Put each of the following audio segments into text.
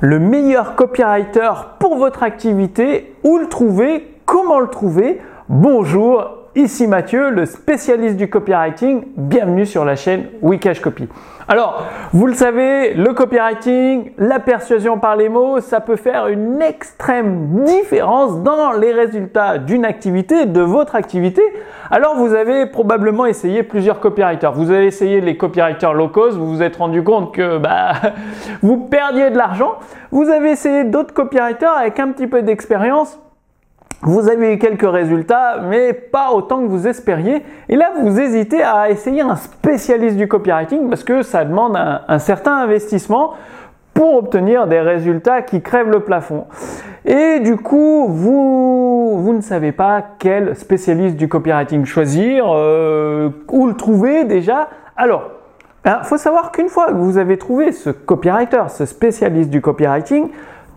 le meilleur copywriter pour votre activité, où le trouver, comment le trouver. Bonjour, ici Mathieu, le spécialiste du copywriting. Bienvenue sur la chaîne Wikash Copy. Alors, vous le savez, le copywriting, la persuasion par les mots, ça peut faire une extrême différence dans les résultats d'une activité, de votre activité. Alors, vous avez probablement essayé plusieurs copywriters. Vous avez essayé les copywriters low cost, vous vous êtes rendu compte que bah, vous perdiez de l'argent. Vous avez essayé d'autres copywriters avec un petit peu d'expérience vous avez eu quelques résultats, mais pas autant que vous espériez. Et là, vous hésitez à essayer un spécialiste du copywriting parce que ça demande un, certain investissement pour obtenir des résultats qui crèvent le plafond. Et du coup, vous, ne savez pas quel spécialiste du copywriting choisir, euh, où le trouver déjà. Alors, il hein, faut savoir qu'une fois que vous avez trouvé ce copywriter, ce spécialiste du copywriting,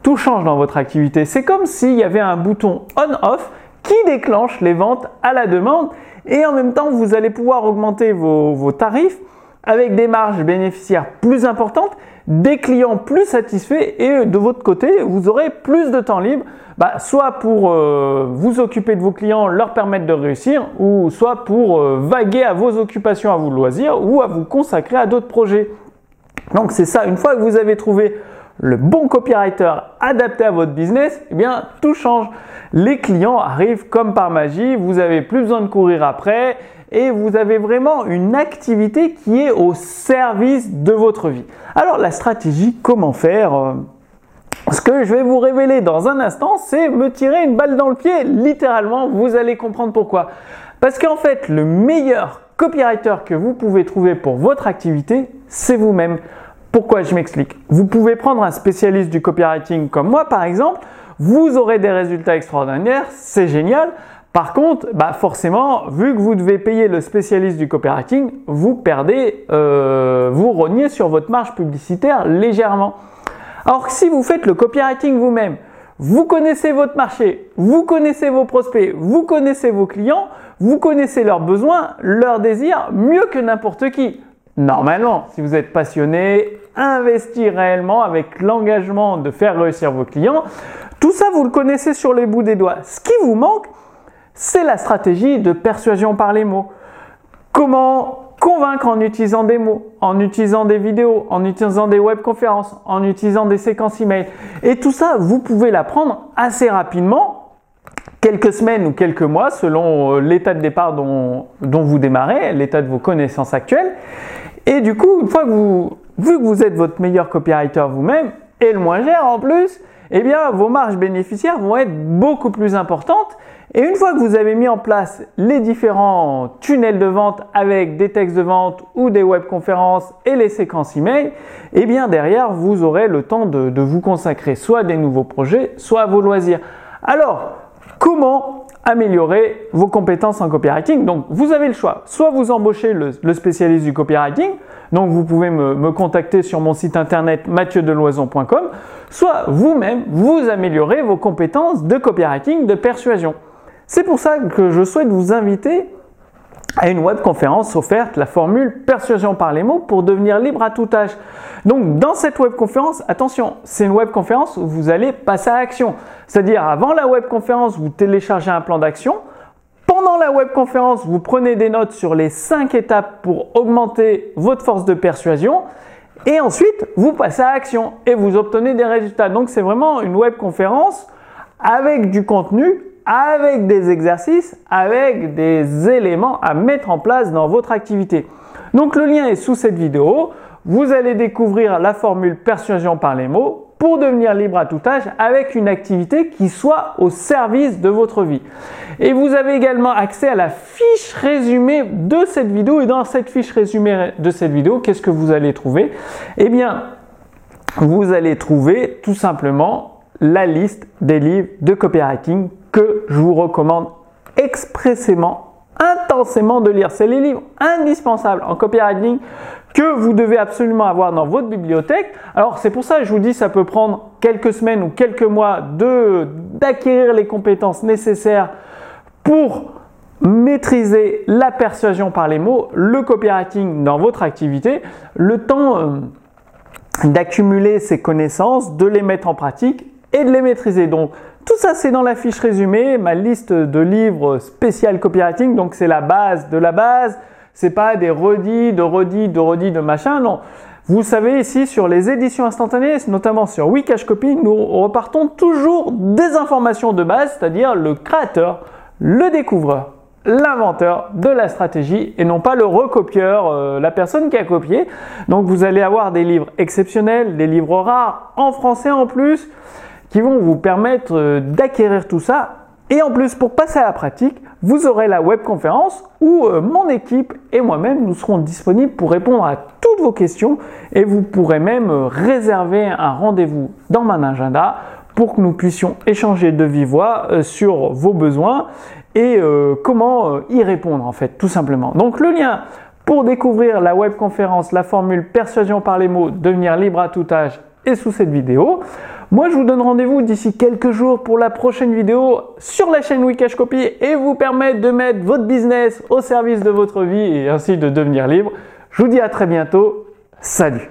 tout change dans votre activité. C'est comme s'il y avait un bouton on-off qui déclenche les ventes à la demande et en même temps vous allez pouvoir augmenter vos, tarifs avec des marges bénéficiaires plus importantes, des clients plus satisfaits et de votre côté vous aurez plus de temps libre, bah, soit pour euh, vous occuper de vos clients, leur permettre de réussir, ou soit pour euh, vaguer à vos occupations, à vos loisirs ou à vous consacrer à d'autres projets. Donc c'est ça, une fois que vous avez trouvé le bon copywriter adapté à votre business, eh bien tout change. Les clients arrivent comme par magie, vous n'avez plus besoin de courir après et vous avez vraiment une activité qui est au service de votre vie. Alors la stratégie, comment faire euh, ce que je vais vous révéler dans un instant, c'est me tirer une balle dans le pied, littéralement, vous allez comprendre pourquoi. Parce qu'en fait, le meilleur copywriter que vous pouvez trouver pour votre activité, c'est vous-même. Pourquoi je m'explique? Vous pouvez prendre un spécialiste du copywriting comme moi par exemple, vous aurez des résultats extraordinaires, c'est génial. Par contre, bah forcément, vu que vous devez payer le spécialiste du copywriting, vous perdez, euh, vous rognez sur votre marge publicitaire légèrement. Alors si vous faites le copywriting vous-même, vous connaissez votre marché, vous connaissez vos prospects, vous connaissez vos clients, vous connaissez leurs besoins, leurs désirs mieux que n'importe qui. Normalement, si vous êtes passionné, investir réellement avec l'engagement de faire réussir vos clients, tout ça, vous le connaissez sur les bouts des doigts. Ce qui vous manque, c'est la stratégie de persuasion par les mots. Comment convaincre en utilisant des mots, en utilisant des vidéos, en utilisant des webconférences, en utilisant des séquences email. Et tout ça, vous pouvez l'apprendre assez rapidement, quelques semaines ou quelques mois, selon euh, l'état de départ dont, dont vous démarrez, l'état de vos connaissances actuelles. Et du coup, une fois que vous, vu que vous êtes votre meilleur copywriter vous-même, et le moins cher en plus, eh bien, vos marges bénéficiaires vont être beaucoup plus importantes. Et une fois que vous avez mis en place les différents tunnels de vente avec des textes de vente ou des webconférences et les séquences email, eh bien, derrière, vous aurez le temps de, de vous consacrer soit à des nouveaux projets, soit à vos loisirs. Alors, comment améliorer vos compétences en copywriting? Donc, vous avez le choix. Soit vous embauchez le, spécialiste du copywriting, donc vous pouvez me, contacter sur mon site internet mathieudeloison.com, soit vous-même, vous améliorez vos compétences de copywriting, de persuasion. C'est pour ça que je souhaite vous inviter à une webconférence offerte la formule persuasion par les mots pour devenir libre à tout âge. Donc dans cette webconférence, attention, c'est une webconférence où vous allez passer à l'action. C'est-à-dire avant la webconférence, vous téléchargez un plan d'action. Pendant la webconférence, vous prenez des notes sur les 5 étapes pour augmenter votre force de persuasion. Et ensuite, vous passez à l'action et vous obtenez des résultats. Donc c'est vraiment une webconférence avec du contenu avec des exercices, avec des éléments à mettre en place dans votre activité. Donc le lien est sous cette vidéo. Vous allez découvrir la formule persuasion par les mots devenir libre à tout âge avec une activité qui soit au service de votre vie. Et vous avez également accès à la fiche résumée de cette vidéo. Et dans cette fiche résumée de cette vidéo, qu'est-ce que vous allez trouver? Eh bien, vous allez trouver tout simplement la liste des livres de copywriting que je vous recommande expressément, intensément de lire. C'est les livres indispensables en copywriting que vous devez absolument avoir dans votre bibliothèque. Alors c'est pour ça que je vous dis ça peut prendre quelques semaines ou quelques mois de d'acquérir les compétences nécessaires pour maîtriser la persuasion par les mots, le copywriting dans votre activité. Le temps euh, d'accumuler ces connaissances, de les mettre en pratique et de les maîtriser. Donc tout ça c'est dans la fiche résumée, ma liste de livres spécial copywriting, donc c'est la base de la base, c'est pas des redits, de redits, de redits, de machin, non. Vous savez ici sur les éditions instantanées, notamment sur Wikash Copy, nous repartons toujours des informations de base, c'est-à-dire le créateur, le découvreur, l'inventeur de la stratégie et non pas le recopieur, euh, la personne qui a copié. Donc vous allez avoir des livres exceptionnels, des livres rares, en français en plus, qui vont vous permettre euh, d'acquérir tout ça. Et en plus, pour passer à la pratique, vous aurez la webconférence où euh, mon équipe et moi-même nous serons disponibles pour répondre à toutes vos questions et vous pourrez même réserver un rendez-vous dans mon agenda pour que nous puissions échanger de vive voix sur vos besoins et euh, comment euh, y répondre en fait, tout simplement. Donc le lien pour découvrir la webconférence, la formule persuasion par les mots, devenir libre à tout âge est sous cette vidéo. Moi, je vous donne rendez-vous d'ici quelques jours pour la prochaine vidéo sur la chaîne Wikash Copy et vous permettre de mettre votre business au service de votre vie et ainsi de devenir libre. Je vous dis à très bientôt. Salut